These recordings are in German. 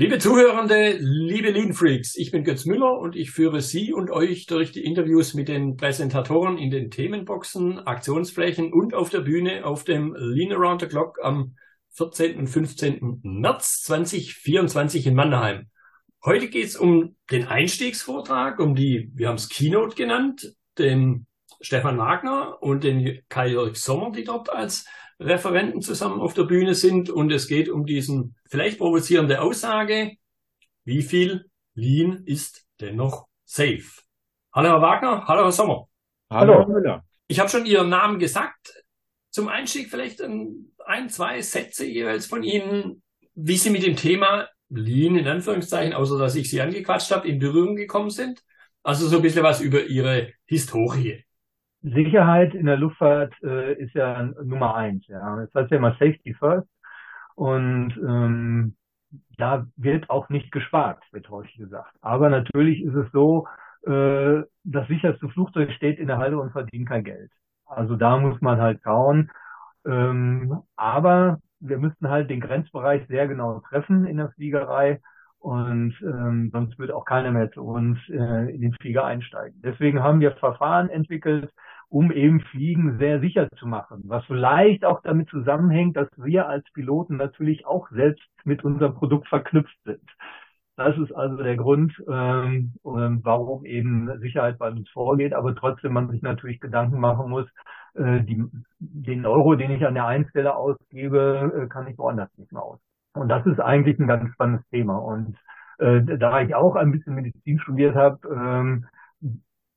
Liebe Zuhörende, liebe Lean Freaks, ich bin Götz Müller und ich führe Sie und euch durch die Interviews mit den Präsentatoren in den Themenboxen, Aktionsflächen und auf der Bühne auf dem Lean Around the Clock am 14. und 15. März 2024 in Mannheim. Heute geht es um den Einstiegsvortrag, um die, wir haben es Keynote genannt, den Stefan Wagner und den Kai-Jörg Sommer, die dort als Referenten zusammen auf der Bühne sind und es geht um diesen vielleicht provozierende Aussage, wie viel Lean ist dennoch safe? Hallo Herr Wagner, hallo Herr Sommer. Hallo Herr Müller. Ich habe schon Ihren Namen gesagt. Zum Einstieg vielleicht ein, ein, zwei Sätze jeweils von Ihnen, wie Sie mit dem Thema Lean in Anführungszeichen, außer dass ich Sie angequatscht habe, in Berührung gekommen sind. Also so ein bisschen was über Ihre Historie. Sicherheit in der Luftfahrt äh, ist ja Nummer eins. Ja. Das heißt ja immer Safety First. Und ähm, da wird auch nicht gespart, wird häufig gesagt. Aber natürlich ist es so, äh, das sicherste Flugzeug steht in der Halle und verdient kein Geld. Also da muss man halt schauen. Ähm, aber wir müssten halt den Grenzbereich sehr genau treffen in der Fliegerei und ähm, sonst wird auch keiner mehr zu uns äh, in den Flieger einsteigen. Deswegen haben wir Verfahren entwickelt, um eben Fliegen sehr sicher zu machen, was vielleicht auch damit zusammenhängt, dass wir als Piloten natürlich auch selbst mit unserem Produkt verknüpft sind. Das ist also der Grund, ähm, ähm warum eben Sicherheit bei uns vorgeht, aber trotzdem man sich natürlich Gedanken machen muss, äh, die, den Euro, den ich an der einen Stelle ausgebe, äh, kann ich woanders nicht mehr aus. Und das ist eigentlich ein ganz spannendes Thema. Und äh, da ich auch ein bisschen Medizin studiert habe, ähm,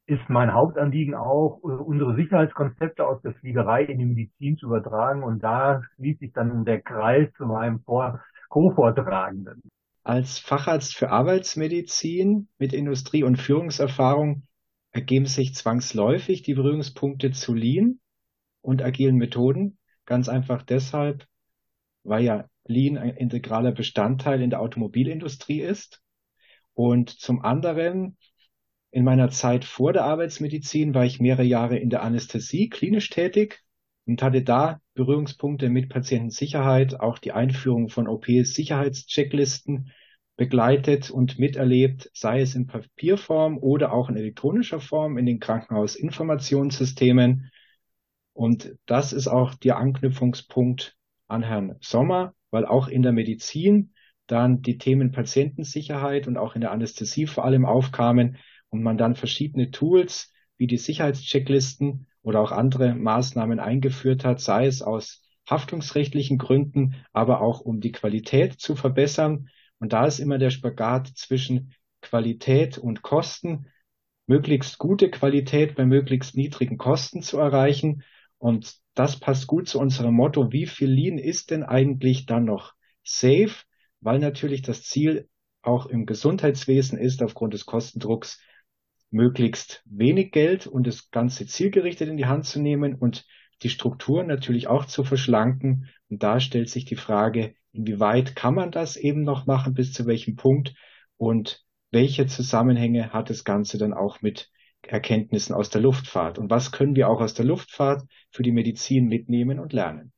ist mein Hauptanliegen auch, äh, unsere Sicherheitskonzepte aus der Fliegerei in die Medizin zu übertragen. Und da schließt sich dann der Kreis zu meinem Co-Vortragenden. Als Facharzt für Arbeitsmedizin mit Industrie- und Führungserfahrung ergeben sich zwangsläufig die Berührungspunkte zu Lean und agilen Methoden. Ganz einfach deshalb, weil ja Lean ein integraler Bestandteil in der Automobilindustrie ist. Und zum anderen, in meiner Zeit vor der Arbeitsmedizin war ich mehrere Jahre in der Anästhesie klinisch tätig und hatte da Berührungspunkte mit Patientensicherheit, auch die Einführung von OP-Sicherheitschecklisten begleitet und miterlebt, sei es in Papierform oder auch in elektronischer Form in den Krankenhausinformationssystemen. Und das ist auch der Anknüpfungspunkt an Herrn Sommer, weil auch in der Medizin dann die Themen Patientensicherheit und auch in der Anästhesie vor allem aufkamen und man dann verschiedene Tools wie die Sicherheitschecklisten oder auch andere Maßnahmen eingeführt hat, sei es aus haftungsrechtlichen Gründen, aber auch um die Qualität zu verbessern. Und da ist immer der Spagat zwischen Qualität und Kosten, möglichst gute Qualität bei möglichst niedrigen Kosten zu erreichen. Und das passt gut zu unserem Motto, wie viel Lean ist denn eigentlich dann noch safe? Weil natürlich das Ziel auch im Gesundheitswesen ist, aufgrund des Kostendrucks möglichst wenig Geld und das Ganze zielgerichtet in die Hand zu nehmen und die Strukturen natürlich auch zu verschlanken. Und da stellt sich die Frage, inwieweit kann man das eben noch machen, bis zu welchem Punkt und welche Zusammenhänge hat das Ganze dann auch mit Erkenntnissen aus der Luftfahrt und was können wir auch aus der Luftfahrt für die Medizin mitnehmen und lernen.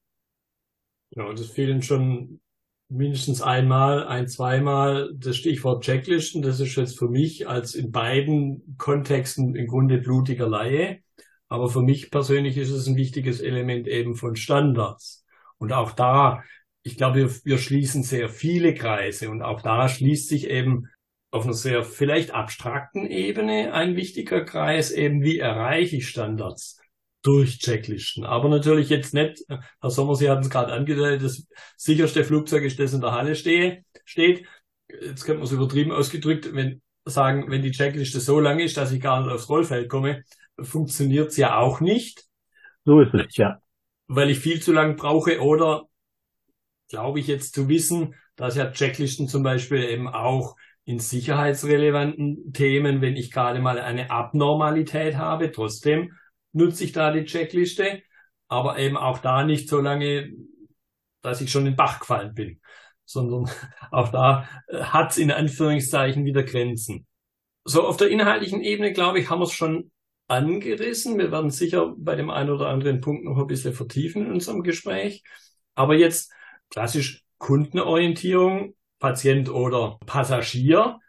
Ja, und es fehlen schon mindestens einmal, ein, zweimal das Stichwort Checklisten. Das ist jetzt für mich als in beiden Kontexten im Grunde blutiger Laie. Aber für mich persönlich ist es ein wichtiges Element eben von Standards. Und auch da, ich glaube, wir, wir schließen sehr viele Kreise und auch da schließt sich eben auf einer sehr vielleicht abstrakten Ebene ein wichtiger Kreis, eben wie erreiche ich Standards durch Checklisten. Aber natürlich jetzt nicht, Herr Sommer, Sie hatten es gerade angedeutet, das sicherste Flugzeug ist das in der Halle stehe, steht. Jetzt könnte man es übertrieben ausgedrückt, wenn sagen, wenn die Checkliste so lang ist, dass ich gar nicht aufs Rollfeld komme, funktioniert es ja auch nicht. So ist es, ja. Weil ich viel zu lang brauche oder glaube ich jetzt zu wissen, dass ja Checklisten zum Beispiel eben auch in sicherheitsrelevanten Themen, wenn ich gerade mal eine Abnormalität habe. Trotzdem nutze ich da die Checkliste, aber eben auch da nicht so lange, dass ich schon in den Bach gefallen bin, sondern auch da äh, hat es in Anführungszeichen wieder Grenzen. So auf der inhaltlichen Ebene, glaube ich, haben wir es schon angerissen. Wir werden sicher bei dem einen oder anderen Punkt noch ein bisschen vertiefen in unserem Gespräch. Aber jetzt klassisch Kundenorientierung Patient oder Passagier,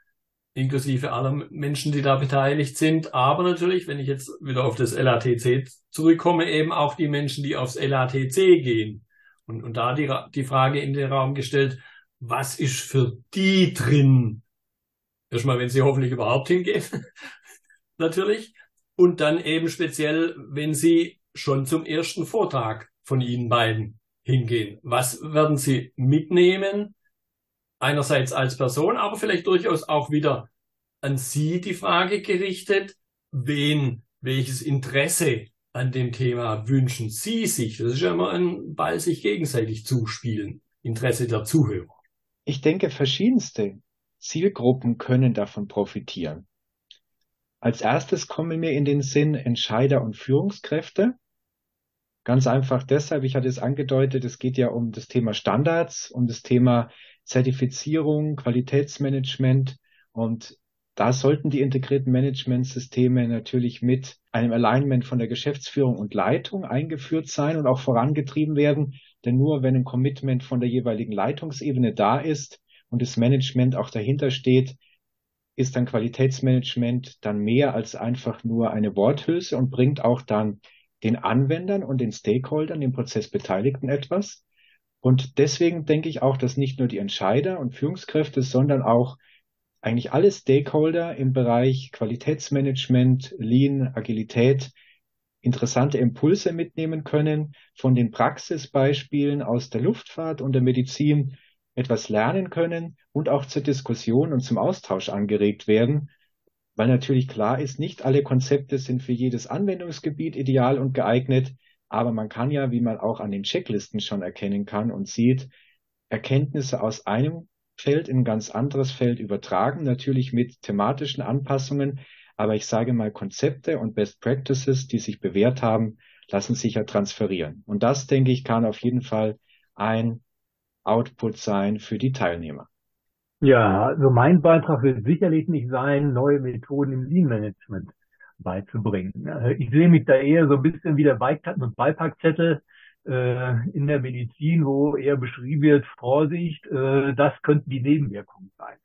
inklusive aller Menschen, die da beteiligt sind. Aber natürlich, wenn ich jetzt wieder auf das LATC zurückkomme, eben auch die Menschen, die aufs LATC gehen. Und, und da die, die Frage in den Raum gestellt, was ist für die drin? Erstmal, wenn sie hoffentlich überhaupt hingehen, natürlich. Und dann eben speziell, wenn sie schon zum ersten Vortrag von Ihnen beiden hingehen. Was werden Sie mitnehmen? Einerseits als Person, aber vielleicht durchaus auch wieder an Sie die Frage gerichtet, wen, welches Interesse an dem Thema wünschen Sie sich? Das ist ja immer ein Ball sich gegenseitig zuspielen. Interesse der Zuhörer. Ich denke, verschiedenste Zielgruppen können davon profitieren. Als erstes kommen mir in den Sinn Entscheider und Führungskräfte. Ganz einfach deshalb, ich hatte es angedeutet, es geht ja um das Thema Standards, um das Thema Zertifizierung, Qualitätsmanagement und da sollten die integrierten Managementsysteme natürlich mit einem Alignment von der Geschäftsführung und Leitung eingeführt sein und auch vorangetrieben werden. Denn nur wenn ein Commitment von der jeweiligen Leitungsebene da ist und das Management auch dahinter steht, ist dann Qualitätsmanagement dann mehr als einfach nur eine Worthülse und bringt auch dann den Anwendern und den Stakeholdern, den Prozessbeteiligten etwas. Und deswegen denke ich auch, dass nicht nur die Entscheider und Führungskräfte, sondern auch eigentlich alle Stakeholder im Bereich Qualitätsmanagement, Lean, Agilität interessante Impulse mitnehmen können, von den Praxisbeispielen aus der Luftfahrt und der Medizin etwas lernen können und auch zur Diskussion und zum Austausch angeregt werden, weil natürlich klar ist, nicht alle Konzepte sind für jedes Anwendungsgebiet ideal und geeignet, aber man kann ja, wie man auch an den Checklisten schon erkennen kann und sieht, Erkenntnisse aus einem Feld in ein ganz anderes Feld übertragen, natürlich mit thematischen Anpassungen, aber ich sage mal, Konzepte und Best Practices, die sich bewährt haben, lassen sich ja transferieren. Und das, denke ich, kann auf jeden Fall ein Output sein für die Teilnehmer? Ja, also mein Beitrag wird sicherlich nicht sein, neue Methoden im Lean Management beizubringen. Ich sehe mich da eher so ein bisschen wie der Beipackzettel äh, in der Medizin, wo eher beschrieben wird, Vorsicht, äh, das könnten die Nebenwirkungen sein.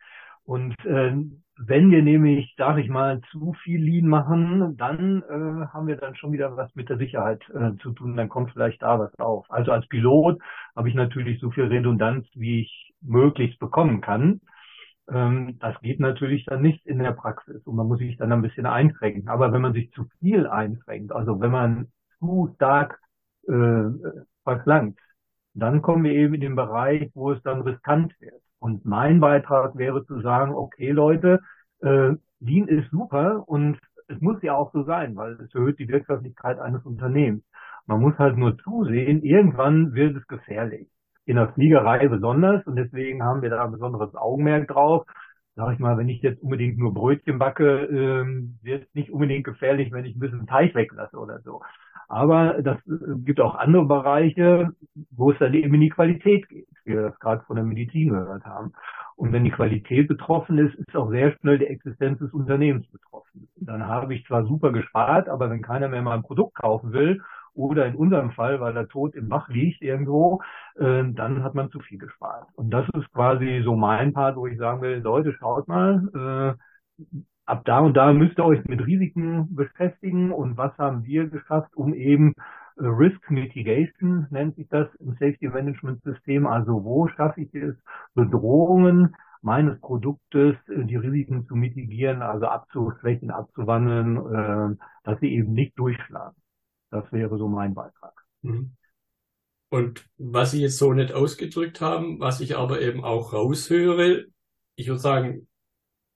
Und äh, wenn wir nämlich, sage ich mal, zu viel Lean machen, dann haben wir dann schon wieder was mit der Sicherheit zu tun. Dann kommt vielleicht da was auf. Also als Pilot habe ich natürlich so viel Redundanz, wie ich möglichst bekommen kann. Ähm, das geht natürlich dann nicht in der Praxis und man muss sich dann ein bisschen einschränken. Aber wenn man sich zu viel einschränkt, also wenn man zu stark äh, verschlankt, dann kommen wir eben in den Bereich, wo es dann riskant wird. Und mein Beitrag wäre zu sagen, okay Leute, äh, Lean ist super und es muss ja auch so sein, weil es erhöht die Wirtschaftlichkeit eines Unternehmens. Man muss halt nur zusehen, irgendwann wird es gefährlich. In der Fliegerei besonders und deswegen haben wir da ein besonderes Augenmerk drauf. Sag ich mal, wenn ich jetzt unbedingt nur Brötchen backe, ähm, wird nicht unbedingt gefährlich, wenn ich ein bisschen Teig weglasse oder so. Aber das äh, gibt auch andere Bereiche, wo es dann eben in die Qualität geht, wie wir das gerade von der Medizin gehört haben. Und wenn die Qualität betroffen ist, ist auch sehr schnell die Existenz des Unternehmens betroffen. Dann habe ich zwar super gespart, aber wenn keiner mehr mal ein Produkt kaufen will oder in unserem Fall, weil er tot im Bach liegt irgendwo, äh, dann hat man zu viel gespart. Und das ist quasi so mein Part, wo ich sagen will, Leute, schaut mal, äh, ab da und da müsst ihr euch mit Risiken beschäftigen und was haben wir geschafft, um eben äh, Risk Mitigation nennt sich das im Safety Management System. Also wo schaffe ich es, Bedrohungen meines Produktes, äh, die Risiken zu mitigieren, also abzuschwächen, abzuwandeln, äh, dass sie eben nicht durchschlagen. Das wäre so mein Beitrag. Mhm. Und was Sie jetzt so nicht ausgedrückt haben, was ich aber eben auch raushöre, ich würde sagen,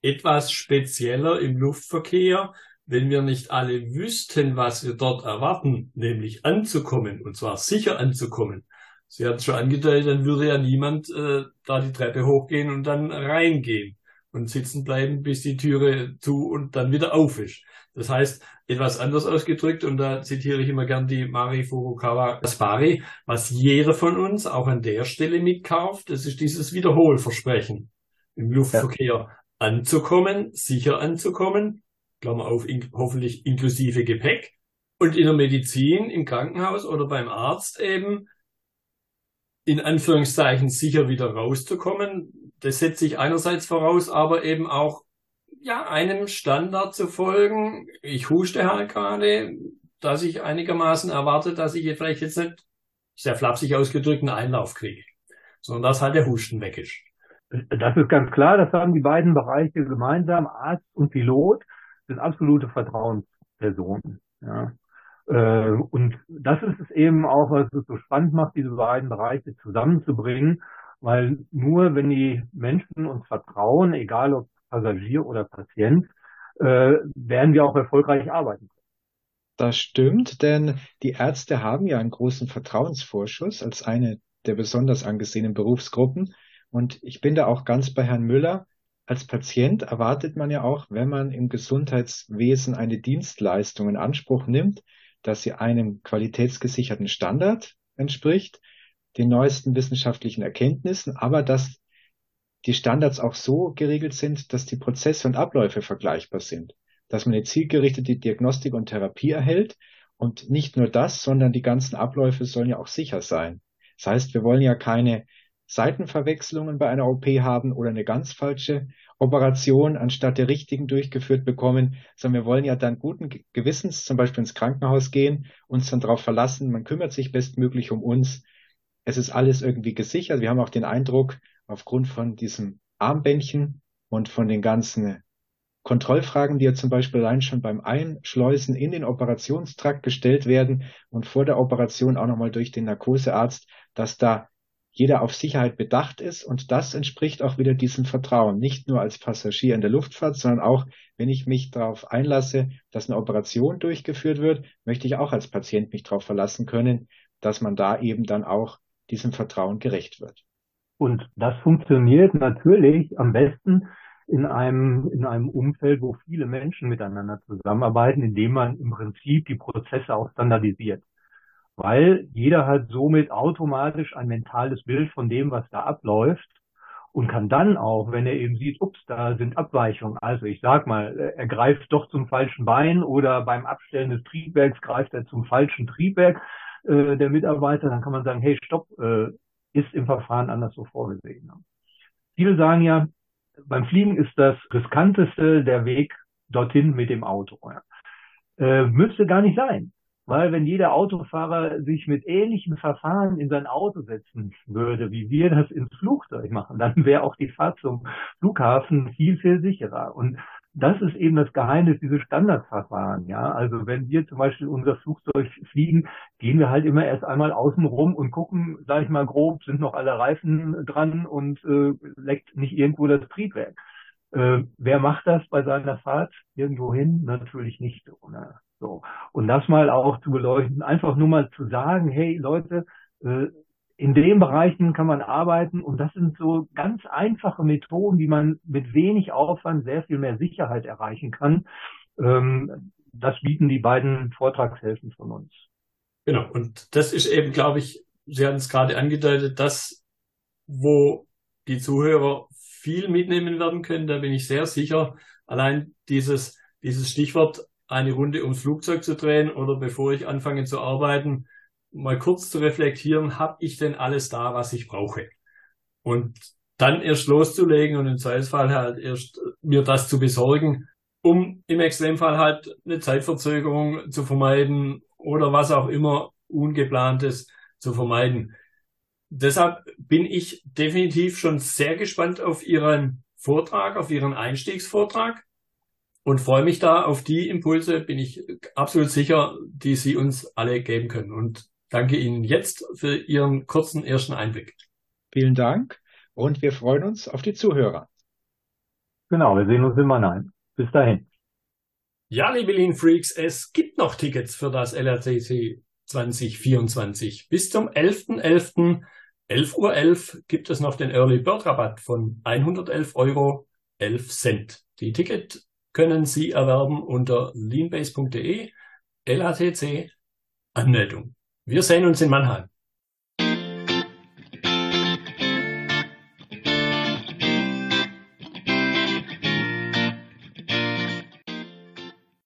etwas spezieller im Luftverkehr, wenn wir nicht alle wüssten, was wir dort erwarten, nämlich anzukommen, und zwar sicher anzukommen. Sie hat es schon angedeutet, dann würde ja niemand äh, da die Treppe hochgehen und dann reingehen und sitzen bleiben, bis die Türe zu und dann wieder auf ist. Das heißt, etwas anders ausgedrückt, und da zitiere ich immer gern die Mari Furukawa Kaspari, was jeder von uns auch an der Stelle mitkauft, das ist dieses Wiederholversprechen im Luftverkehr. Ja anzukommen, sicher anzukommen, Klammer auf, in, hoffentlich inklusive Gepäck. Und in der Medizin, im Krankenhaus oder beim Arzt eben in Anführungszeichen sicher wieder rauszukommen. Das setzt sich einerseits voraus, aber eben auch ja einem Standard zu folgen. Ich huste halt gerade, dass ich einigermaßen erwarte, dass ich vielleicht jetzt nicht sehr flapsig ausgedrückt einen Einlauf kriege, sondern dass halt der Husten weg ist. Das ist ganz klar, das haben die beiden Bereiche gemeinsam. Arzt und Pilot sind absolute Vertrauenspersonen. Ja. Äh, und das ist es eben auch, was es so spannend macht, diese beiden Bereiche zusammenzubringen, weil nur wenn die Menschen uns vertrauen, egal ob Passagier oder Patient, äh, werden wir auch erfolgreich arbeiten. Das stimmt, denn die Ärzte haben ja einen großen Vertrauensvorschuss als eine der besonders angesehenen Berufsgruppen. Und ich bin da auch ganz bei Herrn Müller. Als Patient erwartet man ja auch, wenn man im Gesundheitswesen eine Dienstleistung in Anspruch nimmt, dass sie einem qualitätsgesicherten Standard entspricht, den neuesten wissenschaftlichen Erkenntnissen, aber dass die Standards auch so geregelt sind, dass die Prozesse und Abläufe vergleichbar sind, dass man eine zielgerichtete Diagnostik und Therapie erhält und nicht nur das, sondern die ganzen Abläufe sollen ja auch sicher sein. Das heißt, wir wollen ja keine Seitenverwechslungen bei einer OP haben oder eine ganz falsche Operation anstatt der richtigen durchgeführt bekommen, sondern wir wollen ja dann guten Gewissens zum Beispiel ins Krankenhaus gehen, uns dann darauf verlassen, man kümmert sich bestmöglich um uns. Es ist alles irgendwie gesichert. Wir haben auch den Eindruck, aufgrund von diesem Armbändchen und von den ganzen Kontrollfragen, die ja zum Beispiel allein schon beim Einschleusen in den Operationstrakt gestellt werden und vor der Operation auch nochmal durch den Narkosearzt, dass da jeder auf Sicherheit bedacht ist und das entspricht auch wieder diesem Vertrauen, nicht nur als Passagier in der Luftfahrt, sondern auch, wenn ich mich darauf einlasse, dass eine Operation durchgeführt wird, möchte ich auch als Patient mich darauf verlassen können, dass man da eben dann auch diesem Vertrauen gerecht wird. Und das funktioniert natürlich am besten in einem, in einem Umfeld, wo viele Menschen miteinander zusammenarbeiten, indem man im Prinzip die Prozesse auch standardisiert. Weil jeder hat somit automatisch ein mentales Bild von dem, was da abläuft und kann dann auch, wenn er eben sieht, ups, da sind Abweichungen, also ich sag mal, er greift doch zum falschen Bein oder beim Abstellen des Triebwerks greift er zum falschen Triebwerk, äh, der Mitarbeiter, dann kann man sagen, hey, stopp, äh, ist im Verfahren anders so vorgesehen. Viele sagen ja, beim Fliegen ist das riskanteste der Weg dorthin mit dem Auto. Äh, müsste gar nicht sein. Weil wenn jeder Autofahrer sich mit ähnlichen Verfahren in sein Auto setzen würde, wie wir das ins Flugzeug machen, dann wäre auch die Fahrt zum Flughafen viel, viel sicherer. Und das ist eben das Geheimnis, diese Standardverfahren. Ja, also wenn wir zum Beispiel unser Flugzeug fliegen, gehen wir halt immer erst einmal außen rum und gucken, sage ich mal grob, sind noch alle Reifen dran und äh, leckt nicht irgendwo das Triebwerk. Äh, wer macht das bei seiner Fahrt irgendwo hin? Natürlich nicht. Oder? So. Und das mal auch zu beleuchten, einfach nur mal zu sagen, hey Leute, äh, in den Bereichen kann man arbeiten und das sind so ganz einfache Methoden, wie man mit wenig Aufwand sehr viel mehr Sicherheit erreichen kann. Ähm, das bieten die beiden Vortragshilfen von uns. Genau, und das ist eben, glaube ich, Sie haben es gerade angedeutet, das, wo die Zuhörer viel mitnehmen werden können, da bin ich sehr sicher. Allein dieses, dieses Stichwort eine Runde ums Flugzeug zu drehen oder bevor ich anfange zu arbeiten, mal kurz zu reflektieren, habe ich denn alles da, was ich brauche? Und dann erst loszulegen und im Zweifelsfall halt erst mir das zu besorgen, um im Extremfall halt eine Zeitverzögerung zu vermeiden oder was auch immer ungeplantes zu vermeiden. Deshalb bin ich definitiv schon sehr gespannt auf Ihren Vortrag, auf Ihren Einstiegsvortrag und freue mich da auf die Impulse, bin ich absolut sicher, die Sie uns alle geben können. Und danke Ihnen jetzt für Ihren kurzen ersten Einblick. Vielen Dank und wir freuen uns auf die Zuhörer. Genau, wir sehen uns in Mannheim. Bis dahin. Ja, liebe Lean Freaks, es gibt noch Tickets für das LRTC 2024. Bis zum 11.11. 11.11 Uhr 11 gibt es noch den Early Bird Rabatt von 111 Euro 11 Cent. Die Ticket können Sie erwerben unter leanbase.de LATC Anmeldung. Wir sehen uns in Mannheim.